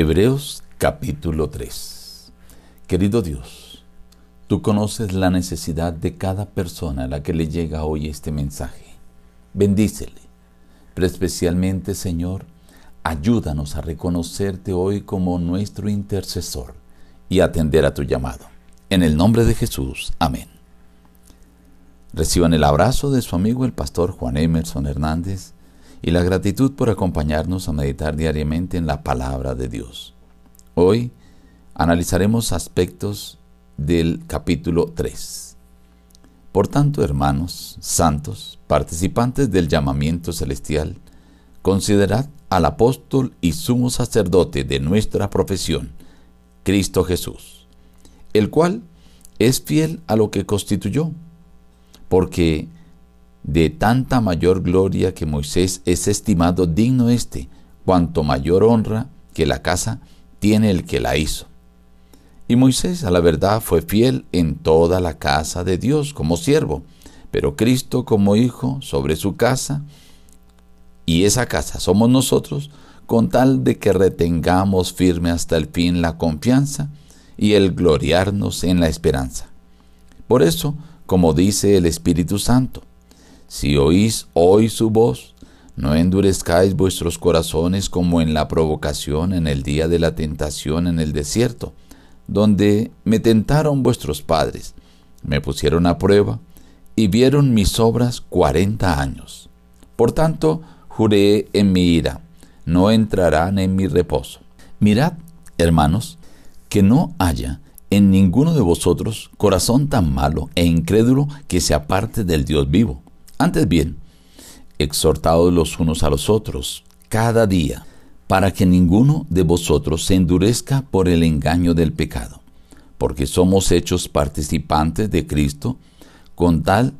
Hebreos capítulo 3 Querido Dios, tú conoces la necesidad de cada persona a la que le llega hoy este mensaje. Bendícele, pero especialmente Señor, ayúdanos a reconocerte hoy como nuestro intercesor y atender a tu llamado. En el nombre de Jesús, amén. Reciban el abrazo de su amigo el pastor Juan Emerson Hernández y la gratitud por acompañarnos a meditar diariamente en la palabra de Dios. Hoy analizaremos aspectos del capítulo 3. Por tanto, hermanos, santos, participantes del llamamiento celestial, considerad al apóstol y sumo sacerdote de nuestra profesión, Cristo Jesús, el cual es fiel a lo que constituyó, porque de tanta mayor gloria que Moisés es estimado digno este, cuanto mayor honra que la casa tiene el que la hizo. Y Moisés a la verdad fue fiel en toda la casa de Dios como siervo, pero Cristo como hijo sobre su casa, y esa casa somos nosotros, con tal de que retengamos firme hasta el fin la confianza y el gloriarnos en la esperanza. Por eso, como dice el Espíritu Santo, si oís hoy su voz, no endurezcáis vuestros corazones como en la provocación en el día de la tentación en el desierto, donde me tentaron vuestros padres, me pusieron a prueba y vieron mis obras cuarenta años. Por tanto, juré en mi ira, no entrarán en mi reposo. Mirad, hermanos, que no haya en ninguno de vosotros corazón tan malo e incrédulo que se aparte del Dios vivo antes bien, exhortados los unos a los otros cada día, para que ninguno de vosotros se endurezca por el engaño del pecado, porque somos hechos participantes de Cristo, con tal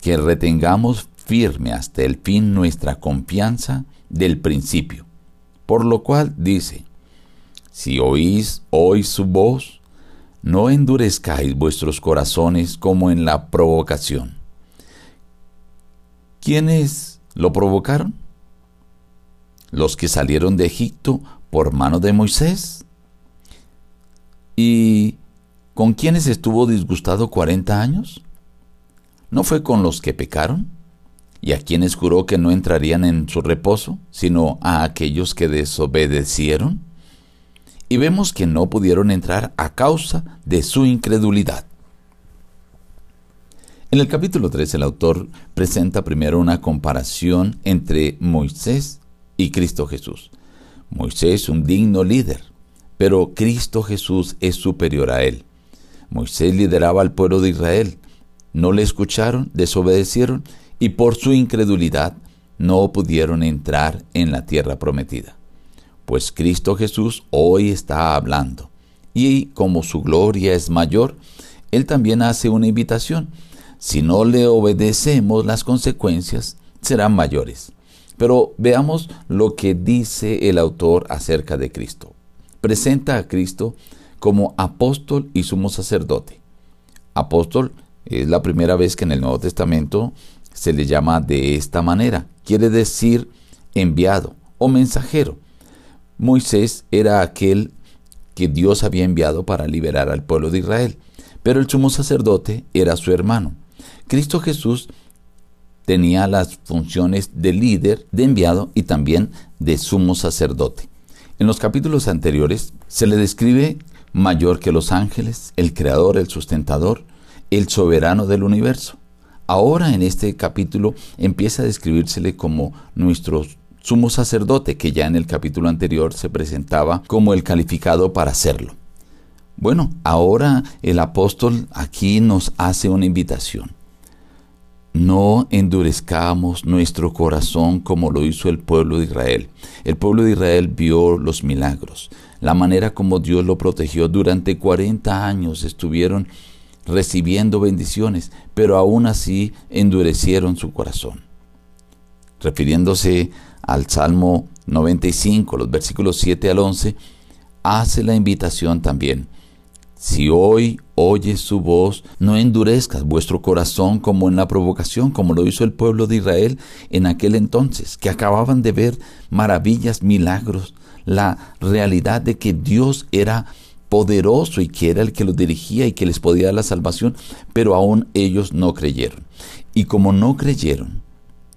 que retengamos firme hasta el fin nuestra confianza del principio. Por lo cual dice, si oís hoy su voz, no endurezcáis vuestros corazones como en la provocación ¿Quiénes lo provocaron? Los que salieron de Egipto por mano de Moisés. ¿Y con quiénes estuvo disgustado 40 años? ¿No fue con los que pecaron? ¿Y a quienes juró que no entrarían en su reposo, sino a aquellos que desobedecieron? Y vemos que no pudieron entrar a causa de su incredulidad. En el capítulo 3 el autor presenta primero una comparación entre Moisés y Cristo Jesús. Moisés un digno líder, pero Cristo Jesús es superior a él. Moisés lideraba al pueblo de Israel, no le escucharon, desobedecieron y por su incredulidad no pudieron entrar en la tierra prometida. Pues Cristo Jesús hoy está hablando y como su gloria es mayor, Él también hace una invitación si no le obedecemos, las consecuencias serán mayores. Pero veamos lo que dice el autor acerca de Cristo. Presenta a Cristo como apóstol y sumo sacerdote. Apóstol es la primera vez que en el Nuevo Testamento se le llama de esta manera. Quiere decir enviado o mensajero. Moisés era aquel que Dios había enviado para liberar al pueblo de Israel, pero el sumo sacerdote era su hermano. Cristo Jesús tenía las funciones de líder, de enviado y también de sumo sacerdote. En los capítulos anteriores se le describe mayor que los ángeles, el creador, el sustentador, el soberano del universo. Ahora en este capítulo empieza a describírsele como nuestro sumo sacerdote, que ya en el capítulo anterior se presentaba como el calificado para hacerlo. Bueno, ahora el apóstol aquí nos hace una invitación no endurezcamos nuestro corazón como lo hizo el pueblo de Israel. El pueblo de Israel vio los milagros, la manera como Dios lo protegió. Durante 40 años estuvieron recibiendo bendiciones, pero aún así endurecieron su corazón. Refiriéndose al Salmo 95, los versículos 7 al 11, hace la invitación también si hoy oyes su voz, no endurezcas vuestro corazón como en la provocación, como lo hizo el pueblo de Israel en aquel entonces, que acababan de ver maravillas, milagros, la realidad de que Dios era poderoso y que era el que los dirigía y que les podía dar la salvación, pero aún ellos no creyeron. Y como no creyeron,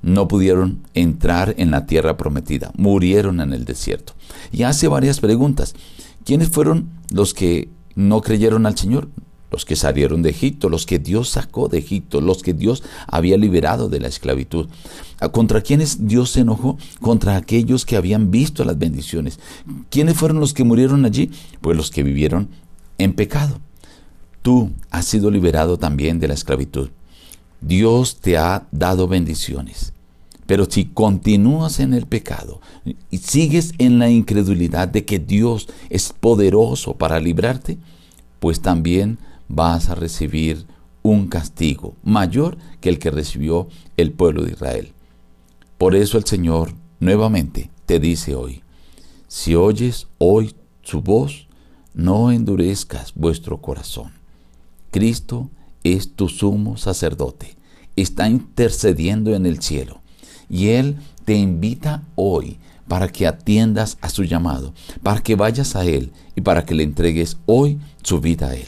no pudieron entrar en la tierra prometida, murieron en el desierto. Y hace varias preguntas. ¿Quiénes fueron los que no creyeron al Señor? Los que salieron de Egipto, los que Dios sacó de Egipto, los que Dios había liberado de la esclavitud. ¿Contra quiénes Dios se enojó? Contra aquellos que habían visto las bendiciones. ¿Quiénes fueron los que murieron allí? Pues los que vivieron en pecado. Tú has sido liberado también de la esclavitud. Dios te ha dado bendiciones. Pero si continúas en el pecado y sigues en la incredulidad de que Dios es poderoso para librarte, pues también vas a recibir un castigo mayor que el que recibió el pueblo de Israel. Por eso el Señor nuevamente te dice hoy, si oyes hoy su voz, no endurezcas vuestro corazón. Cristo es tu sumo sacerdote, está intercediendo en el cielo y Él te invita hoy para que atiendas a su llamado, para que vayas a Él y para que le entregues hoy su vida a Él.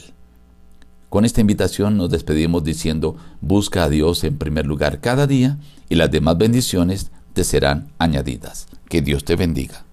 Con esta invitación nos despedimos diciendo, busca a Dios en primer lugar cada día y las demás bendiciones te serán añadidas. Que Dios te bendiga.